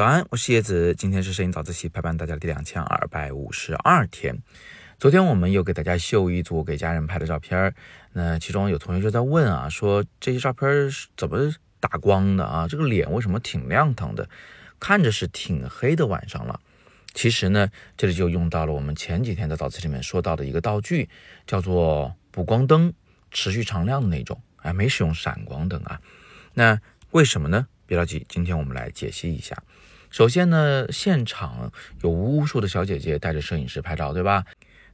早安，我是叶子，今天是摄影早自习陪伴大家的第两千二百五十二天。昨天我们又给大家秀一组给家人拍的照片，那其中有同学就在问啊，说这些照片怎么打光的啊？这个脸为什么挺亮堂的？看着是挺黑的晚上了。其实呢，这里就用到了我们前几天在早自习里面说到的一个道具，叫做补光灯，持续常亮的那种，哎，没使用闪光灯啊。那为什么呢？别着急，今天我们来解析一下。首先呢，现场有无数的小姐姐带着摄影师拍照，对吧？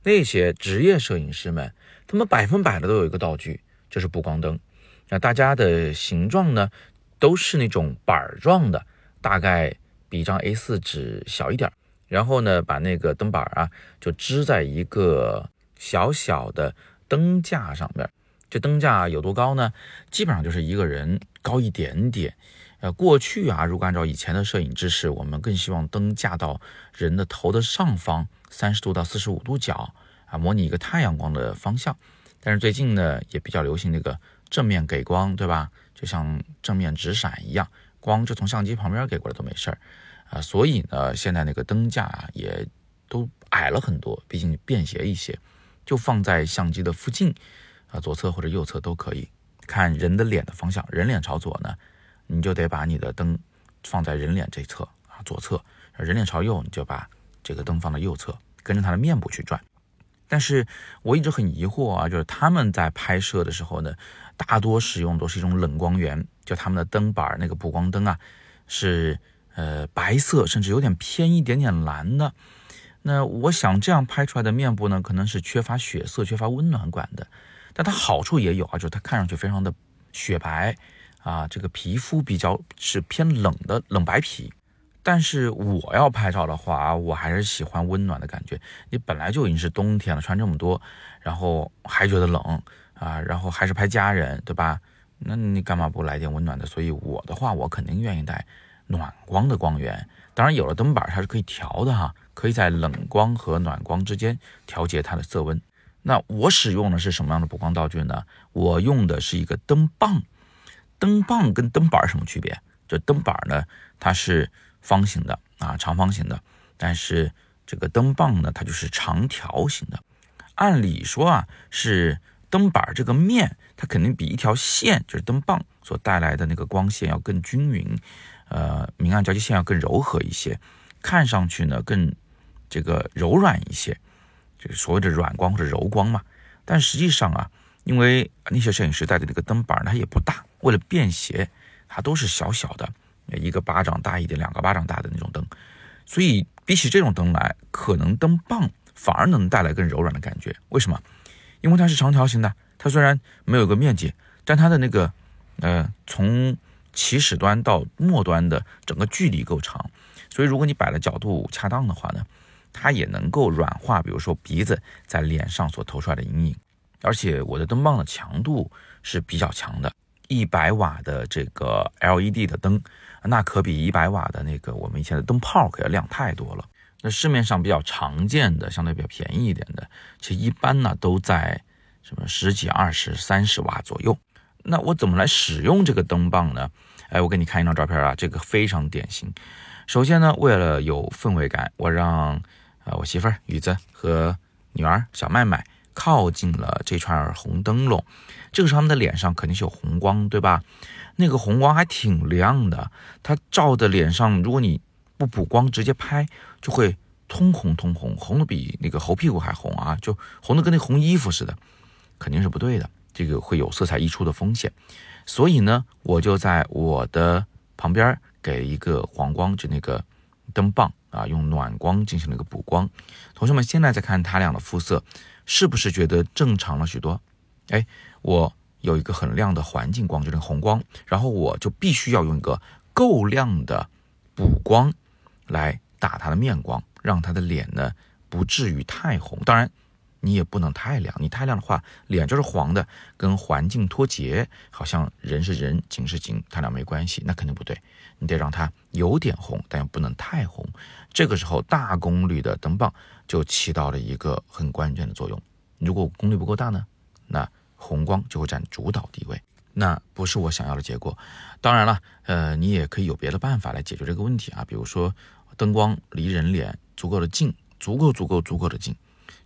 那些职业摄影师们，他们百分百的都有一个道具，就是补光灯。那大家的形状呢，都是那种板状的，大概比一张 A4 纸小一点。然后呢，把那个灯板啊，就支在一个小小的灯架上面。这灯架有多高呢？基本上就是一个人高一点点。呃，过去啊，如果按照以前的摄影知识，我们更希望灯架到人的头的上方三十度到四十五度角啊，模拟一个太阳光的方向。但是最近呢，也比较流行那个正面给光，对吧？就像正面直闪一样，光就从相机旁边给过来都没事儿啊。所以呢，现在那个灯架啊，也都矮了很多，毕竟便携一些，就放在相机的附近啊，左侧或者右侧都可以。看人的脸的方向，人脸朝左呢。你就得把你的灯放在人脸这侧啊，左侧；人脸朝右，你就把这个灯放到右侧，跟着他的面部去转。但是我一直很疑惑啊，就是他们在拍摄的时候呢，大多使用都是一种冷光源，就他们的灯板那个补光灯啊，是呃白色，甚至有点偏一点点蓝的。那我想这样拍出来的面部呢，可能是缺乏血色、缺乏温暖感的。但它好处也有啊，就是它看上去非常的雪白。啊，这个皮肤比较是偏冷的冷白皮，但是我要拍照的话，我还是喜欢温暖的感觉。你本来就已经是冬天了，穿这么多，然后还觉得冷啊，然后还是拍家人，对吧？那你干嘛不来点温暖的？所以我的话，我肯定愿意带暖光的光源。当然，有了灯板，它是可以调的哈，可以在冷光和暖光之间调节它的色温。那我使用的是什么样的补光道具呢？我用的是一个灯棒。灯棒跟灯板什么区别？这灯板呢，它是方形的啊，长方形的，但是这个灯棒呢，它就是长条形的。按理说啊，是灯板这个面，它肯定比一条线，就是灯棒所带来的那个光线要更均匀，呃，明暗交界线要更柔和一些，看上去呢更这个柔软一些，就是所谓的软光或者柔光嘛。但实际上啊，因为那些摄影师带的那个灯板，它也不大。为了便携，它都是小小的，一个巴掌大一点，两个巴掌大的那种灯，所以比起这种灯来，可能灯棒反而能带来更柔软的感觉。为什么？因为它是长条形的，它虽然没有个面积，但它的那个呃从起始端到末端的整个距离够长，所以如果你摆的角度恰当的话呢，它也能够软化，比如说鼻子在脸上所投出来的阴影。而且我的灯棒的强度是比较强的。一百瓦的这个 LED 的灯，那可比一百瓦的那个我们以前的灯泡可要亮太多了。那市面上比较常见的，相对比较便宜一点的，其实一般呢都在什么十几、二十、三十瓦左右。那我怎么来使用这个灯棒呢？哎，我给你看一张照片啊，这个非常典型。首先呢，为了有氛围感，我让呃我媳妇儿雨子和女儿小麦麦。靠近了这串红灯笼，这个时候他们的脸上肯定是有红光，对吧？那个红光还挺亮的，它照的脸上，如果你不补光直接拍，就会通红通红，红的比那个猴屁股还红啊，就红的跟那红衣服似的，肯定是不对的，这个会有色彩溢出的风险。所以呢，我就在我的旁边给一个黄光，就那个灯棒啊，用暖光进行了一个补光。同学们现在再看他俩的肤色。是不是觉得正常了许多？哎，我有一个很亮的环境光，就是红光，然后我就必须要用一个够亮的补光来打他的面光，让他的脸呢不至于太红。当然，你也不能太亮，你太亮的话，脸就是黄的，跟环境脱节，好像人是人，景是景，他俩没关系，那肯定不对。你得让它有点红，但又不能太红。这个时候，大功率的灯棒就起到了一个很关键的作用。如果功率不够大呢，那红光就会占主导地位。那不是我想要的结果。当然了，呃，你也可以有别的办法来解决这个问题啊，比如说灯光离人脸足够的近，足够足够足够的近，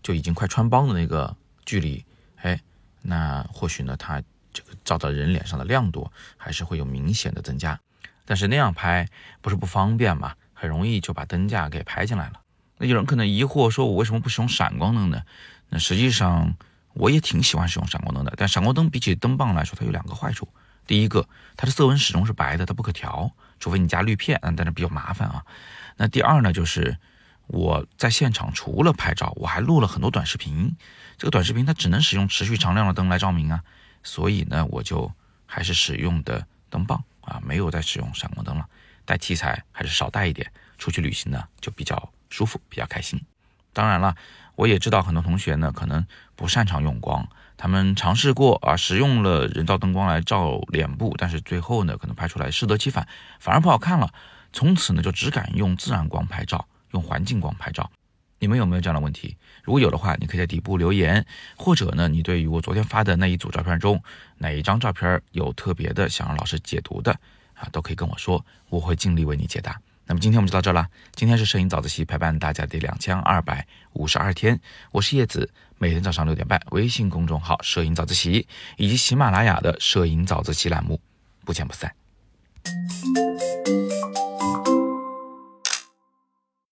就已经快穿帮的那个距离，哎，那或许呢，它这个照到人脸上的亮度还是会有明显的增加。但是那样拍不是不方便嘛，很容易就把灯架给拍进来了。那有人可能疑惑说，我为什么不使用闪光灯呢？那实际上我也挺喜欢使用闪光灯的，但闪光灯比起灯棒来说，它有两个坏处。第一个，它的色温始终是白的，它不可调，除非你加滤片，但是比较麻烦啊。那第二呢，就是我在现场除了拍照，我还录了很多短视频。这个短视频它只能使用持续常亮的灯来照明啊，所以呢，我就还是使用的灯棒啊，没有再使用闪光灯了。带器材还是少带一点，出去旅行呢就比较舒服，比较开心。当然了，我也知道很多同学呢可能不擅长用光。他们尝试过啊，使用了人造灯光来照脸部，但是最后呢，可能拍出来适得其反，反而不好看了。从此呢，就只敢用自然光拍照，用环境光拍照。你们有没有这样的问题？如果有的话，你可以在底部留言，或者呢，你对于我昨天发的那一组照片中哪一张照片有特别的想让老师解读的啊，都可以跟我说，我会尽力为你解答。那么今天我们就到这了。今天是摄影早自习陪伴大家的两千二百五十二天，我是叶子，每天早上六点半，微信公众号“摄影早自习”以及喜马拉雅的“摄影早自习”栏目，不见不散。